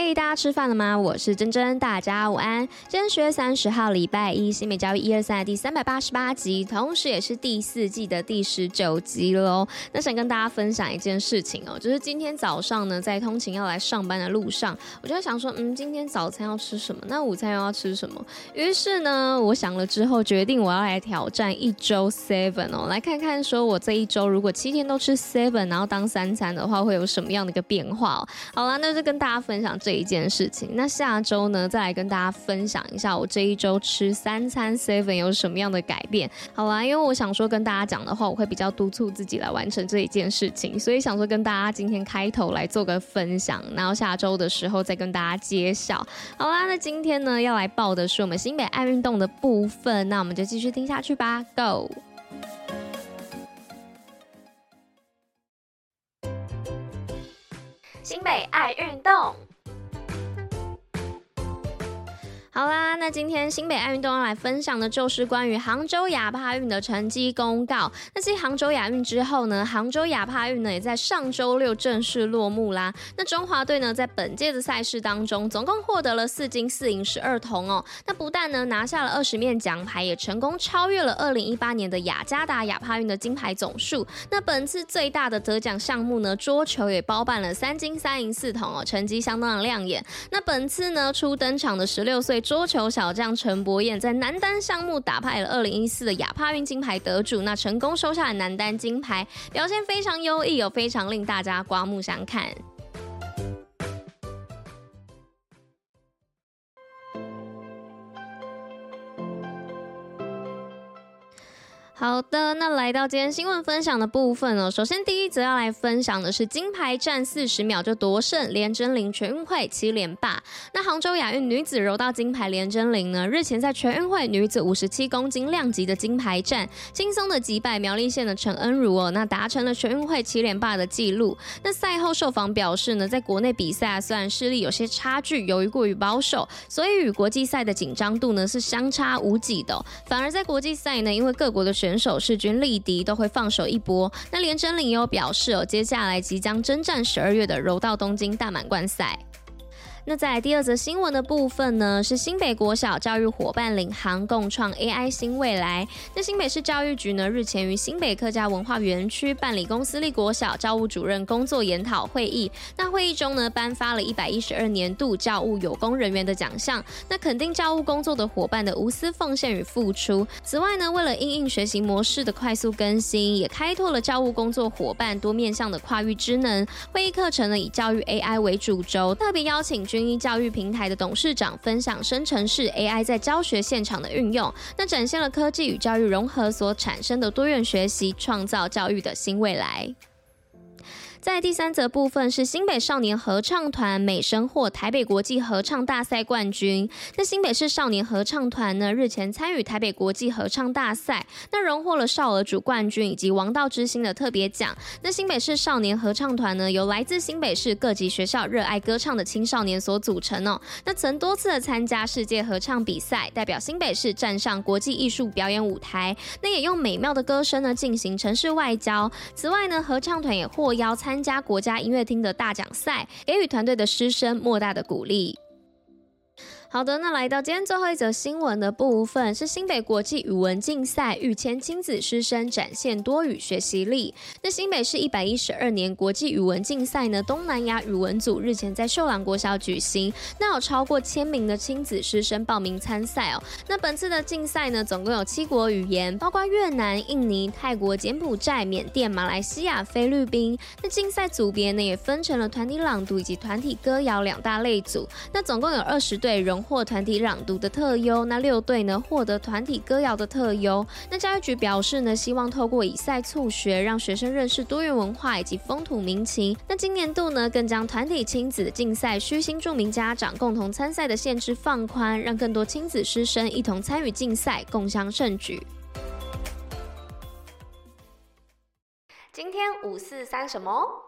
嘿，大家吃饭了吗？我是珍珍，大家午安。今天十月三十号，礼拜一，新美教育一二三的第三百八十八集，同时也是第四季的第十九集喽。那想跟大家分享一件事情哦，就是今天早上呢，在通勤要来上班的路上，我就在想说，嗯，今天早餐要吃什么？那午餐又要吃什么？于是呢，我想了之后，决定我要来挑战一周 seven 哦，来看看说我这一周如果七天都吃 seven，然后当三餐的话，会有什么样的一个变化哦？好啦，那就跟大家分享。这一件事情，那下周呢，再来跟大家分享一下我这一周吃三餐 seven 有什么样的改变。好啦，因为我想说跟大家讲的话，我会比较督促自己来完成这一件事情，所以想说跟大家今天开头来做个分享，然后下周的时候再跟大家揭晓。好啦，那今天呢要来报的是我们新北爱运动的部分，那我们就继续听下去吧，Go！新北爱运动。好啦，那今天新北爱运动要来分享的就是关于杭州亚帕运的成绩公告。那继杭州亚运之后呢，杭州亚帕运呢也在上周六正式落幕啦。那中华队呢在本届的赛事当中，总共获得了四金四银十二铜哦。那不但呢拿下了二十面奖牌，也成功超越了二零一八年的雅加达亚帕运的金牌总数。那本次最大的得奖项目呢，桌球也包办了三金三银四铜哦，成绩相当的亮眼。那本次呢初登场的十六岁。桌球小将陈柏彦在男单项目打败了二零一四的亚帕运金牌得主，那成功收下了男单金牌，表现非常优异，有非常令大家刮目相看。好的，那来到今天新闻分享的部分哦。首先，第一则要来分享的是金牌战四十秒就夺胜，连珍羚全运会七连霸。那杭州亚运女子柔道金牌连珍羚呢，日前在全运会女子五十七公斤量级的金牌战，轻松的击败苗栗县的陈恩如哦，那达成了全运会七连霸的记录。那赛后受访表示呢，在国内比赛虽然实力有些差距，由于过于保守，所以与国际赛的紧张度呢是相差无几的。反而在国际赛呢，因为各国的选选手势均力敌，都会放手一搏。那连真领也有表示哦，接下来即将征战十二月的柔道东京大满贯赛。那在第二则新闻的部分呢，是新北国小教育伙伴领航共创 AI 新未来。那新北市教育局呢，日前于新北客家文化园区办理公司立国小教务主任工作研讨会议。那会议中呢，颁发了一百一十二年度教务有功人员的奖项，那肯定教务工作的伙伴的无私奉献与付出。此外呢，为了因应学习模式的快速更新，也开拓了教务工作伙伴多面向的跨域职能。会议课程呢，以教育 AI 为主轴，特别邀请军医教育平台的董事长分享生成式 AI 在教学现场的运用，那展现了科技与教育融合所产生的多元学习，创造教育的新未来。在第三则部分是新北少年合唱团美声获台北国际合唱大赛冠军。那新北市少年合唱团呢，日前参与台北国际合唱大赛，那荣获了少儿组冠军以及王道之星的特别奖。那新北市少年合唱团呢，由来自新北市各级学校热爱歌唱的青少年所组成哦。那曾多次的参加世界合唱比赛，代表新北市站上国际艺术表演舞台。那也用美妙的歌声呢进行城市外交。此外呢，合唱团也获邀参。参加国家音乐厅的大奖赛，给予团队的师生莫大的鼓励。好的，那来到今天最后一则新闻的部分，是新北国际语文竞赛，育千亲子师生展现多语学习力。那新北市一百一十二年国际语文竞赛呢，东南亚语文组日前在秀朗国小举行，那有超过千名的亲子师生报名参赛哦。那本次的竞赛呢，总共有七国语言，包括越南、印尼、泰国、柬埔寨、缅甸、马来西亚、菲律宾。那竞赛组别呢，也分成了团体朗读以及团体歌谣两大类组。那总共有二十队荣获团体朗读的特优，那六队呢获得团体歌谣的特优。那教育局表示呢，希望透过以赛促学，让学生认识多元文化以及风土民情。那今年度呢，更将团体亲子竞赛虚心著名家长共同参赛的限制放宽，让更多亲子师生一同参与竞赛，共襄盛举。今天五四三什么？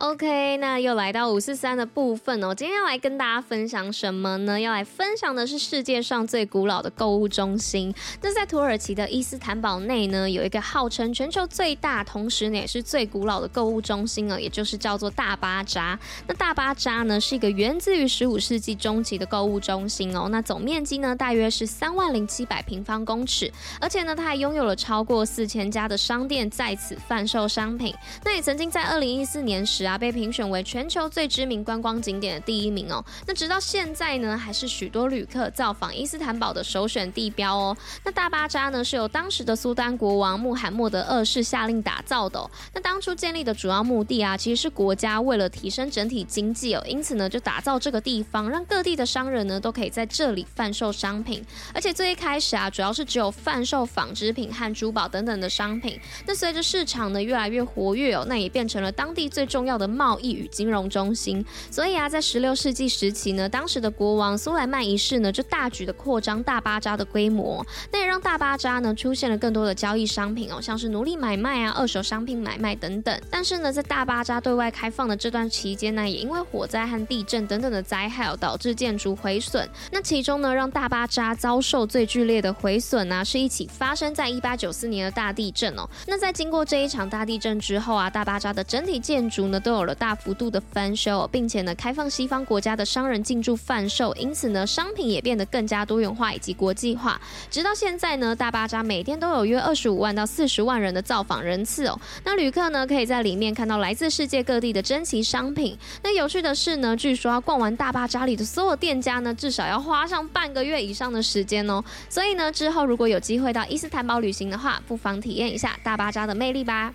OK，那又来到五四三的部分哦。今天要来跟大家分享什么呢？要来分享的是世界上最古老的购物中心。那在土耳其的伊斯坦堡内呢，有一个号称全球最大，同时呢也是最古老的购物中心哦，也就是叫做大巴扎。那大巴扎呢是一个源自于十五世纪中期的购物中心哦。那总面积呢大约是三万零七百平方公尺，而且呢它还拥有了超过四千家的商店在此贩售商品。那也曾经在二零一四年时啊，被评选为全球最知名观光景点的第一名哦。那直到现在呢，还是许多旅客造访伊斯坦堡的首选地标哦。那大巴扎呢，是由当时的苏丹国王穆罕默德二世下令打造的。那当初建立的主要目的啊，其实是国家为了提升整体经济哦，因此呢，就打造这个地方，让各地的商人呢都可以在这里贩售商品。而且最一开始啊，主要是只有贩售纺织品和珠宝等等的商品。那随着市场呢越来越活跃哦，那也变成了当地最重要的贸易与金融中心，所以啊，在十六世纪时期呢，当时的国王苏莱曼一世呢，就大举的扩张大巴扎的规模，那也让大巴扎呢出现了更多的交易商品哦，像是奴隶买卖啊、二手商品买卖等等。但是呢，在大巴扎对外开放的这段期间呢，也因为火灾和地震等等的灾害哦，导致建筑毁损。那其中呢，让大巴扎遭受最剧烈的毁损呢，是一起发生在一八九四年的大地震哦。那在经过这一场大地震之后啊，大巴扎的整体建筑呢，都有了大幅度的翻修，并且呢，开放西方国家的商人进驻贩售，因此呢，商品也变得更加多元化以及国际化。直到现在呢，大巴扎每天都有约二十五万到四十万人的造访人次哦。那旅客呢，可以在里面看到来自世界各地的珍奇商品。那有趣的是呢，据说逛完大巴扎里的所有店家呢，至少要花上半个月以上的时间哦。所以呢，之后如果有机会到伊斯坦堡旅行的话，不妨体验一下大巴扎的魅力吧。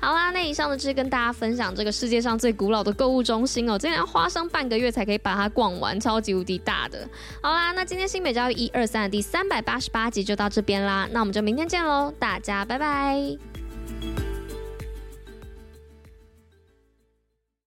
好啦，那以上呢就是跟大家分享这个世界上最古老的购物中心哦，竟然要花上半个月才可以把它逛完，超级无敌大的。好啦，那今天新北教育一二三的第三百八十八集就到这边啦，那我们就明天见喽，大家拜拜。